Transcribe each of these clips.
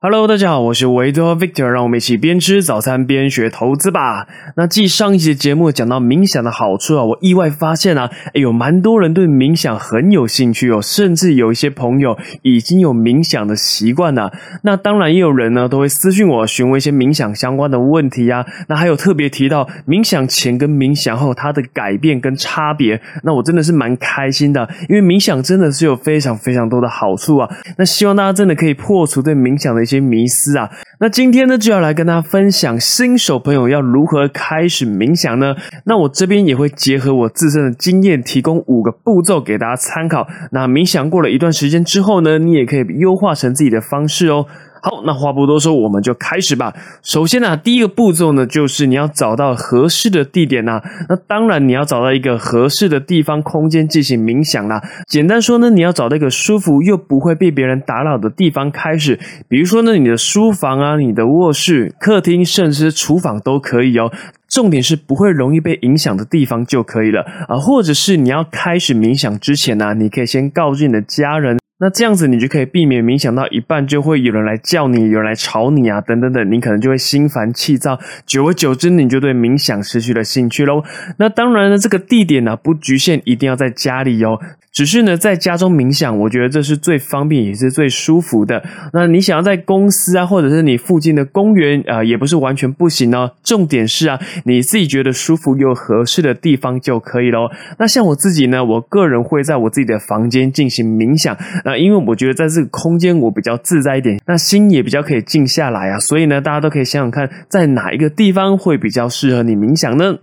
Hello，大家好，我是维多 Victor，让我们一起边吃早餐边学投资吧。那继上一集节目讲到冥想的好处啊，我意外发现啊，哎有蛮多人对冥想很有兴趣哦，甚至有一些朋友已经有冥想的习惯了。那当然也有人呢都会私信我询问一些冥想相关的问题啊。那还有特别提到冥想前跟冥想后它的改变跟差别，那我真的是蛮开心的，因为冥想真的是有非常非常多的好处啊。那希望大家真的可以破除对冥想的。些迷思啊，那今天呢就要来跟大家分享新手朋友要如何开始冥想呢？那我这边也会结合我自身的经验，提供五个步骤给大家参考。那冥想过了一段时间之后呢，你也可以优化成自己的方式哦。好，那话不多说，我们就开始吧。首先呢，第一个步骤呢，就是你要找到合适的地点呐。那当然，你要找到一个合适的地方空间进行冥想啦。简单说呢，你要找到一个舒服又不会被别人打扰的地方开始。比如说呢，你的书房啊、你的卧室、客厅，甚至厨房都可以哦。重点是不会容易被影响的地方就可以了啊。或者是你要开始冥想之前呢，你可以先告知你的家人。那这样子，你就可以避免冥想到一半就会有人来叫你，有人来吵你啊，等等等，你可能就会心烦气躁，久而久之，你就对冥想失去了兴趣喽。那当然呢，这个地点呢，不局限一定要在家里哦。只是呢，在家中冥想，我觉得这是最方便也是最舒服的。那你想要在公司啊，或者是你附近的公园啊，也不是完全不行哦。重点是啊，你自己觉得舒服又合适的地方就可以喽。那像我自己呢，我个人会在我自己的房间进行冥想。那因为我觉得在这个空间我比较自在一点，那心也比较可以静下来啊。所以呢，大家都可以想想看，在哪一个地方会比较适合你冥想呢？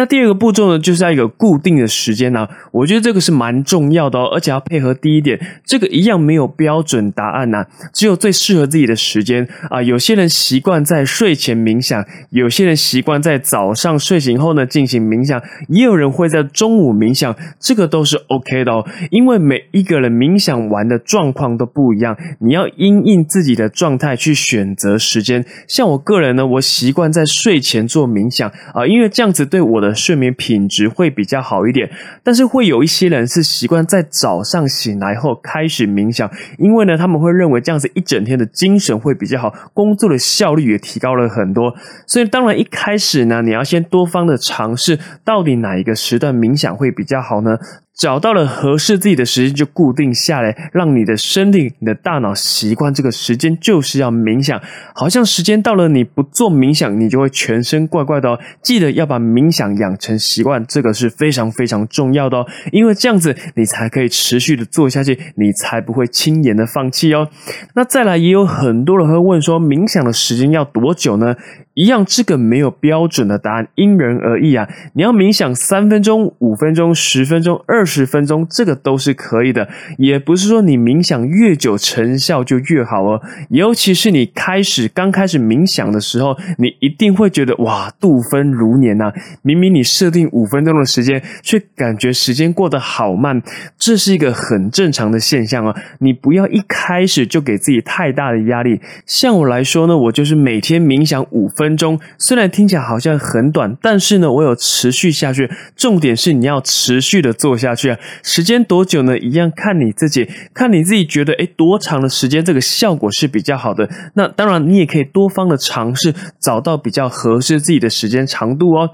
那第二个步骤呢，就是要一个固定的时间呢。我觉得这个是蛮重要的哦，而且要配合第一点，这个一样没有标准答案呐，只有最适合自己的时间啊。有些人习惯在睡前冥想，有些人习惯在早上睡醒后呢进行冥想，也有人会在中午冥想，这个都是 OK 的哦。因为每一个人冥想完的状况都不一样，你要因应自己的状态去选择时间。像我个人呢，我习惯在睡前做冥想啊，因为这样子对我的。睡眠品质会比较好一点，但是会有一些人是习惯在早上醒来后开始冥想，因为呢他们会认为这样子一整天的精神会比较好，工作的效率也提高了很多。所以当然一开始呢，你要先多方的尝试，到底哪一个时段冥想会比较好呢？找到了合适自己的时间，就固定下来，让你的身体、你的大脑习惯这个时间就是要冥想。好像时间到了，你不做冥想，你就会全身怪怪的哦。记得要把冥想养成习惯，这个是非常非常重要的哦。因为这样子，你才可以持续的做下去，你才不会轻言的放弃哦。那再来，也有很多人会问说，冥想的时间要多久呢？一样，这个没有标准的答案，因人而异啊。你要冥想三分钟、五分钟、十分钟、二十分钟，这个都是可以的。也不是说你冥想越久成效就越好哦。尤其是你开始刚开始冥想的时候，你一定会觉得哇，度分如年呐。明明你设定五分钟的时间，却感觉时间过得好慢，这是一个很正常的现象啊。你不要一开始就给自己太大的压力。像我来说呢，我就是每天冥想五。分钟虽然听起来好像很短，但是呢，我有持续下去。重点是你要持续的做下去啊！时间多久呢？一样看你自己，看你自己觉得诶多长的时间这个效果是比较好的。那当然，你也可以多方的尝试，找到比较合适自己的时间长度哦。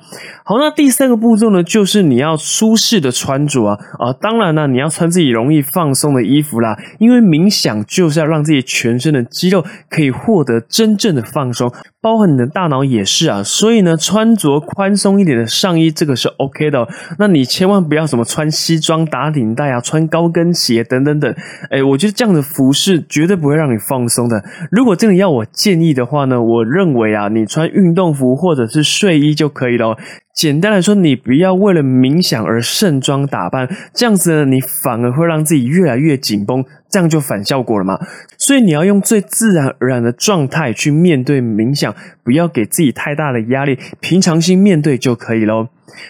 好，那第三个步骤呢，就是你要舒适的穿着啊啊！当然呢，你要穿自己容易放松的衣服啦，因为冥想就是要让自己全身的肌肉可以获得真正的放松。包含你的大脑也是啊，所以呢，穿着宽松一点的上衣，这个是 OK 的。那你千万不要什么穿西装打领带啊，穿高跟鞋等等等。哎，我觉得这样的服饰绝对不会让你放松的。如果真的要我建议的话呢，我认为啊，你穿运动服或者是睡衣就可以了。简单来说，你不要为了冥想而盛装打扮，这样子呢，你反而会让自己越来越紧绷，这样就反效果了嘛。所以你要用最自然而然的状态去面对冥想，不要给自己太大的压力，平常心面对就可以喽。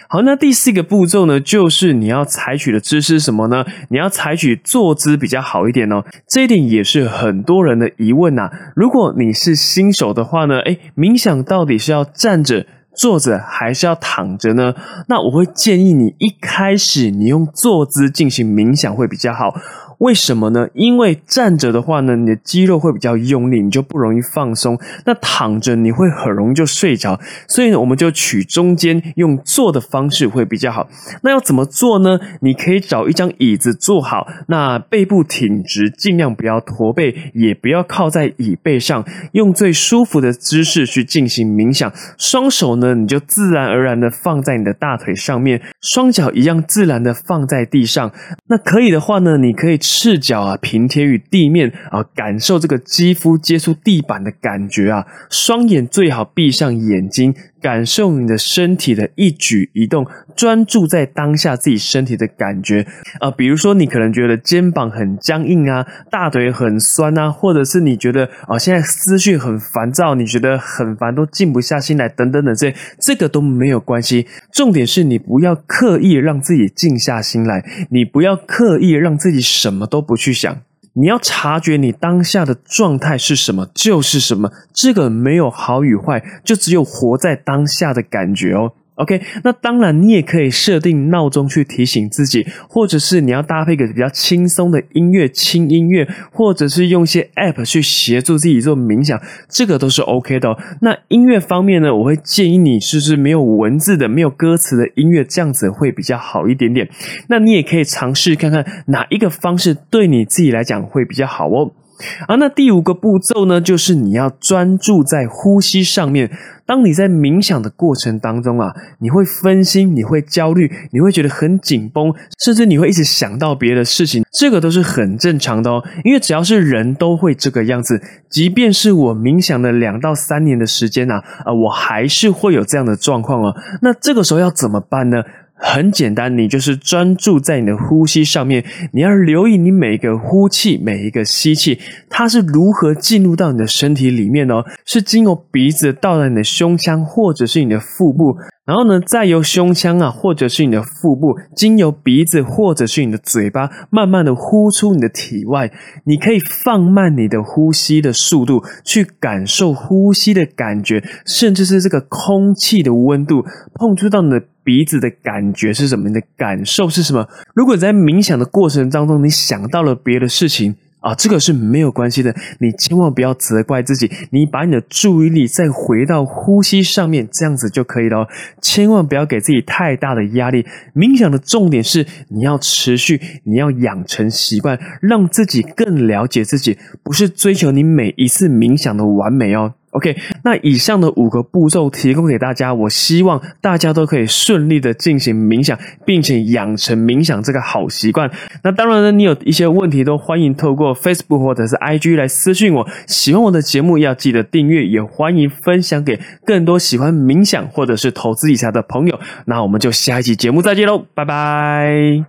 好，那第四个步骤呢，就是你要采取的姿势什么呢？你要采取坐姿比较好一点哦。这一点也是很多人的疑问呐。如果你是新手的话呢，诶，冥想到底是要站着？坐着还是要躺着呢？那我会建议你一开始你用坐姿进行冥想会比较好。为什么呢？因为站着的话呢，你的肌肉会比较用力，你就不容易放松。那躺着你会很容易就睡着，所以呢，我们就取中间，用坐的方式会比较好。那要怎么做呢？你可以找一张椅子坐好，那背部挺直，尽量不要驼背，也不要靠在椅背上，用最舒服的姿势去进行冥想。双手呢，你就自然而然的放在你的大腿上面，双脚一样自然的放在地上。那可以的话呢，你可以。赤脚啊，平贴于地面啊，感受这个肌肤接触地板的感觉啊。双眼最好闭上眼睛。感受你的身体的一举一动，专注在当下自己身体的感觉啊。比如说，你可能觉得肩膀很僵硬啊，大腿很酸啊，或者是你觉得啊，现在思绪很烦躁，你觉得很烦，都静不下心来，等等等这这个都没有关系。重点是你不要刻意让自己静下心来，你不要刻意让自己什么都不去想。你要察觉你当下的状态是什么，就是什么。这个没有好与坏，就只有活在当下的感觉哦。OK，那当然，你也可以设定闹钟去提醒自己，或者是你要搭配一个比较轻松的音乐、轻音乐，或者是用一些 App 去协助自己做冥想，这个都是 OK 的。那音乐方面呢，我会建议你试试没有文字的、没有歌词的音乐，这样子会比较好一点点。那你也可以尝试看看哪一个方式对你自己来讲会比较好哦。啊，那第五个步骤呢，就是你要专注在呼吸上面。当你在冥想的过程当中啊，你会分心，你会焦虑，你会觉得很紧绷，甚至你会一直想到别的事情，这个都是很正常的哦。因为只要是人都会这个样子，即便是我冥想了两到三年的时间呐，啊，我还是会有这样的状况哦。那这个时候要怎么办呢？很简单，你就是专注在你的呼吸上面，你要留意你每一个呼气、每一个吸气，它是如何进入到你的身体里面哦，是经由鼻子到达你的胸腔，或者是你的腹部，然后呢，再由胸腔啊，或者是你的腹部，经由鼻子或者是你的嘴巴，慢慢的呼出你的体外。你可以放慢你的呼吸的速度，去感受呼吸的感觉，甚至是这个空气的温度碰触到你的。鼻子的感觉是什么？你的感受是什么？如果你在冥想的过程当中，你想到了别的事情啊，这个是没有关系的。你千万不要责怪自己，你把你的注意力再回到呼吸上面，这样子就可以了。千万不要给自己太大的压力。冥想的重点是你要持续，你要养成习惯，让自己更了解自己，不是追求你每一次冥想的完美哦。OK，那以上的五个步骤提供给大家，我希望大家都可以顺利的进行冥想，并且养成冥想这个好习惯。那当然呢，你有一些问题都欢迎透过 Facebook 或者是 IG 来私信我。喜欢我的节目要记得订阅，也欢迎分享给更多喜欢冥想或者是投资理财的朋友。那我们就下一期节目再见喽，拜拜。